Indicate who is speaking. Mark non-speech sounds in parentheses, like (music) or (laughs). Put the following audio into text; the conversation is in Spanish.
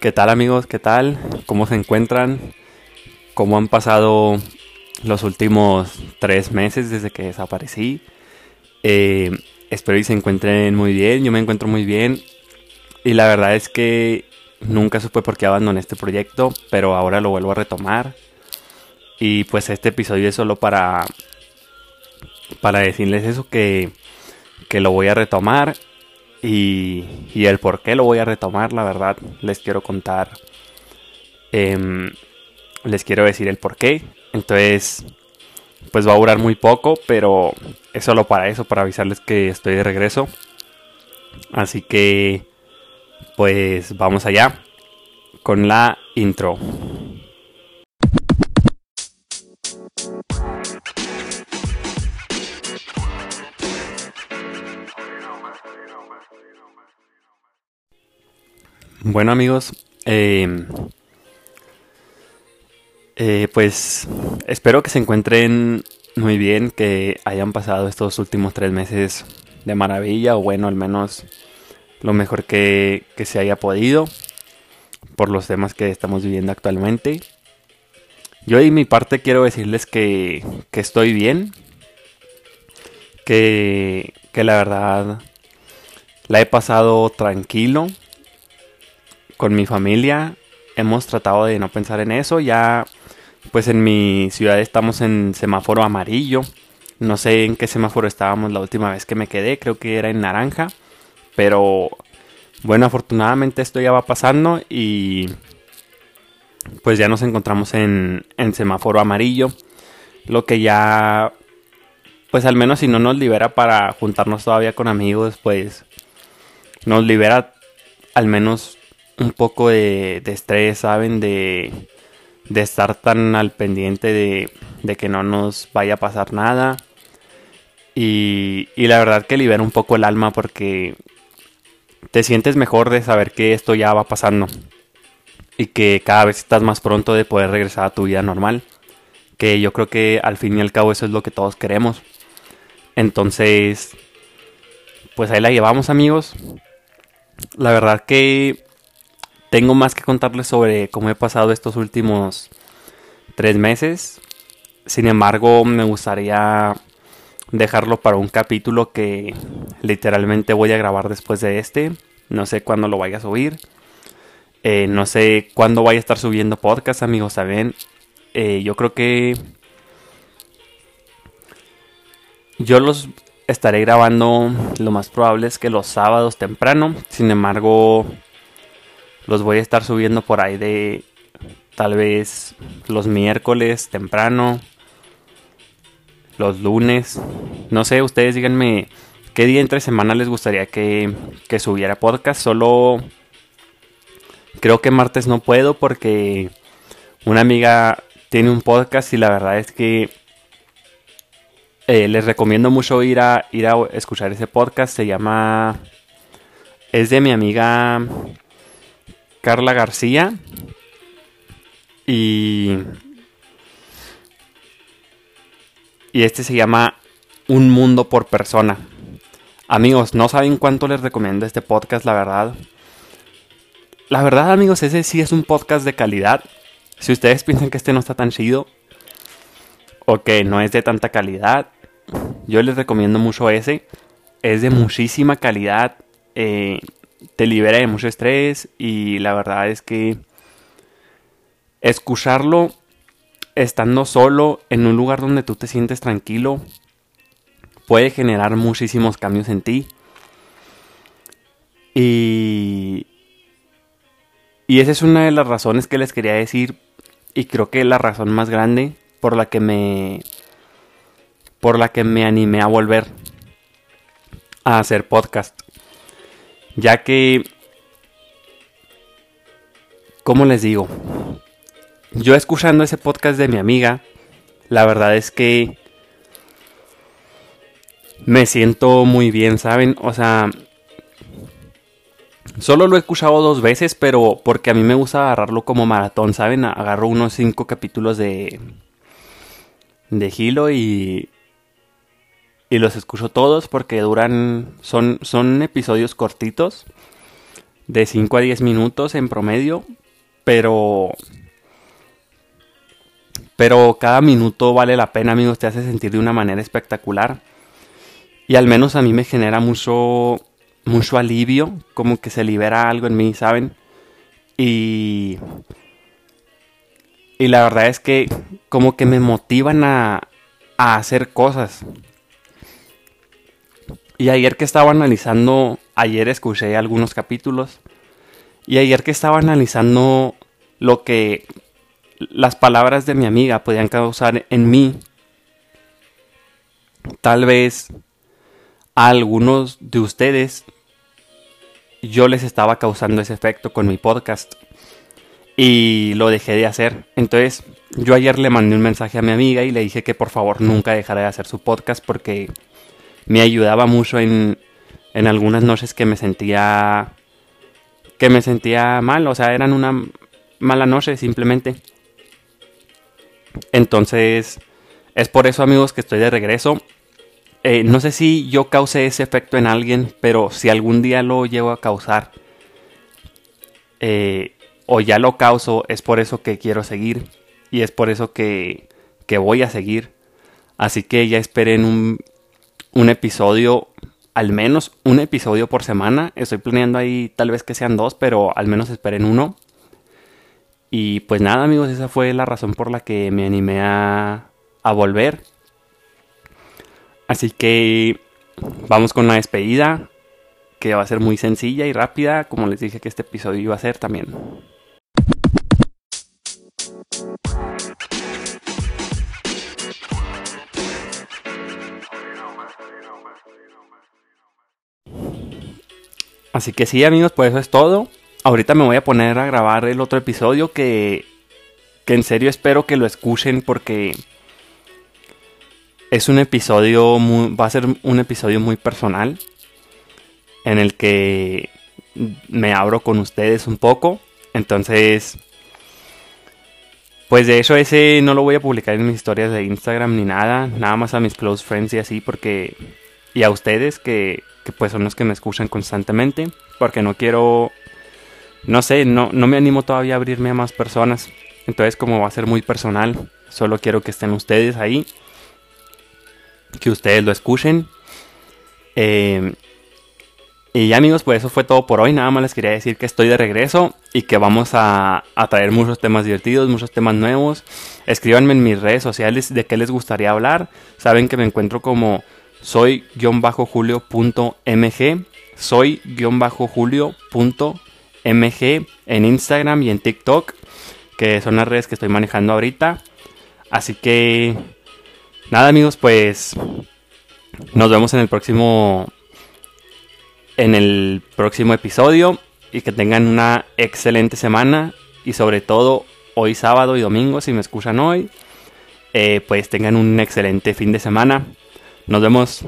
Speaker 1: ¿Qué tal amigos? ¿Qué tal? ¿Cómo se encuentran? ¿Cómo han pasado los últimos tres meses desde que desaparecí? Eh, espero que se encuentren muy bien. Yo me encuentro muy bien. Y la verdad es que nunca supe por qué abandoné este proyecto, pero ahora lo vuelvo a retomar. Y pues este episodio es solo para para decirles eso que, que lo voy a retomar y, y, el por qué lo voy a retomar, la verdad, les quiero contar. Eh, les quiero decir el por qué. Entonces, pues va a durar muy poco, pero es solo para eso, para avisarles que estoy de regreso. Así que, pues vamos allá con la intro. Bueno amigos, eh, eh, pues espero que se encuentren muy bien, que hayan pasado estos últimos tres meses de maravilla, o bueno, al menos lo mejor que, que se haya podido por los temas que estamos viviendo actualmente. Yo y mi parte quiero decirles que, que estoy bien, que, que la verdad la he pasado tranquilo con mi familia. Hemos tratado de no pensar en eso. Ya, pues en mi ciudad estamos en semáforo amarillo. No sé en qué semáforo estábamos la última vez que me quedé. Creo que era en naranja. Pero bueno, afortunadamente esto ya va pasando y pues ya nos encontramos en, en semáforo amarillo. Lo que ya, pues al menos si no nos libera para juntarnos todavía con amigos, pues nos libera al menos un poco de, estrés, ¿saben? De, de, estar tan al pendiente de, de, que no nos vaya a pasar nada. Y, y la verdad que libera un poco el alma porque te sientes mejor de saber que esto ya va pasando. Y que cada vez estás más pronto de poder regresar a tu vida normal. Que yo creo que al fin y al cabo eso es lo que todos queremos. Entonces, pues ahí la llevamos amigos. La verdad que tengo más que contarles sobre cómo he pasado estos últimos tres meses. Sin embargo, me gustaría dejarlo para un capítulo que literalmente voy a grabar después de este. No sé cuándo lo vaya a subir. Eh, no sé cuándo vaya a estar subiendo podcast, amigos. Saben, eh, yo creo que yo los estaré grabando. Lo más probable es que los sábados temprano. Sin embargo, los voy a estar subiendo por ahí de tal vez los miércoles temprano, los lunes. No sé, ustedes díganme qué día entre semana les gustaría que, que subiera podcast. Solo creo que martes no puedo porque una amiga tiene un podcast y la verdad es que eh, les recomiendo mucho ir a, ir a escuchar ese podcast. Se llama... Es de mi amiga Carla García. Y. Y este se llama Un Mundo por Persona. Amigos, no saben cuánto les recomiendo este podcast, la verdad. La verdad, amigos, ese sí es un podcast de calidad. Si ustedes (laughs) piensan que este no está tan chido, o que no es de tanta calidad, yo les recomiendo mucho ese. Es de muchísima calidad. Eh, te libera de mucho estrés y la verdad es que escucharlo estando solo en un lugar donde tú te sientes tranquilo puede generar muchísimos cambios en ti. Y, y esa es una de las razones que les quería decir y creo que la razón más grande por la que me por la que me animé a volver a hacer podcast ya que, ¿cómo les digo? Yo escuchando ese podcast de mi amiga, la verdad es que me siento muy bien, ¿saben? O sea, Solo lo he escuchado dos veces, pero porque a mí me gusta agarrarlo como maratón, ¿saben? Agarro unos cinco capítulos de. de Hilo y. y los escucho todos porque duran. son, son episodios cortitos, de 5 a 10 minutos en promedio, pero. Pero cada minuto vale la pena, amigos, te hace sentir de una manera espectacular. Y al menos a mí me genera mucho mucho alivio, como que se libera algo en mí, ¿saben? Y, y la verdad es que como que me motivan a, a hacer cosas. Y ayer que estaba analizando, ayer escuché algunos capítulos, y ayer que estaba analizando lo que las palabras de mi amiga podían causar en mí, tal vez a algunos de ustedes yo les estaba causando ese efecto con mi podcast y lo dejé de hacer. Entonces, yo ayer le mandé un mensaje a mi amiga y le dije que por favor nunca dejara de hacer su podcast porque me ayudaba mucho en, en algunas noches que me sentía que me sentía mal, o sea, eran una mala noche simplemente. Entonces, es por eso amigos que estoy de regreso eh, no sé si yo causé ese efecto en alguien, pero si algún día lo llego a causar, eh, o ya lo causo, es por eso que quiero seguir. Y es por eso que, que voy a seguir. Así que ya esperen un, un episodio, al menos un episodio por semana. Estoy planeando ahí tal vez que sean dos, pero al menos esperen uno. Y pues nada amigos, esa fue la razón por la que me animé a, a volver. Así que vamos con la despedida, que va a ser muy sencilla y rápida, como les dije que este episodio iba a ser también. Así que sí amigos, pues eso es todo. Ahorita me voy a poner a grabar el otro episodio que, que en serio espero que lo escuchen porque es un episodio, va a ser un episodio muy personal en el que me abro con ustedes un poco. Entonces, pues de hecho ese no lo voy a publicar en mis historias de Instagram ni nada, nada más a mis close friends y así porque y a ustedes que, que pues son los que me escuchan constantemente, porque no quiero no sé, no no me animo todavía a abrirme a más personas. Entonces, como va a ser muy personal, solo quiero que estén ustedes ahí que ustedes lo escuchen. Eh, y ya amigos, pues eso fue todo por hoy. Nada más les quería decir que estoy de regreso y que vamos a, traer muchos temas divertidos, muchos temas nuevos. Escríbanme en mis redes sociales de qué les gustaría hablar. Saben que me encuentro como soy-julio.mg. Soy-julio.mg en Instagram y en TikTok, que son las redes que estoy manejando ahorita. Así que Nada amigos, pues nos vemos en el próximo en el próximo episodio y que tengan una excelente semana y sobre todo hoy sábado y domingo si me escuchan hoy eh, pues tengan un excelente fin de semana nos vemos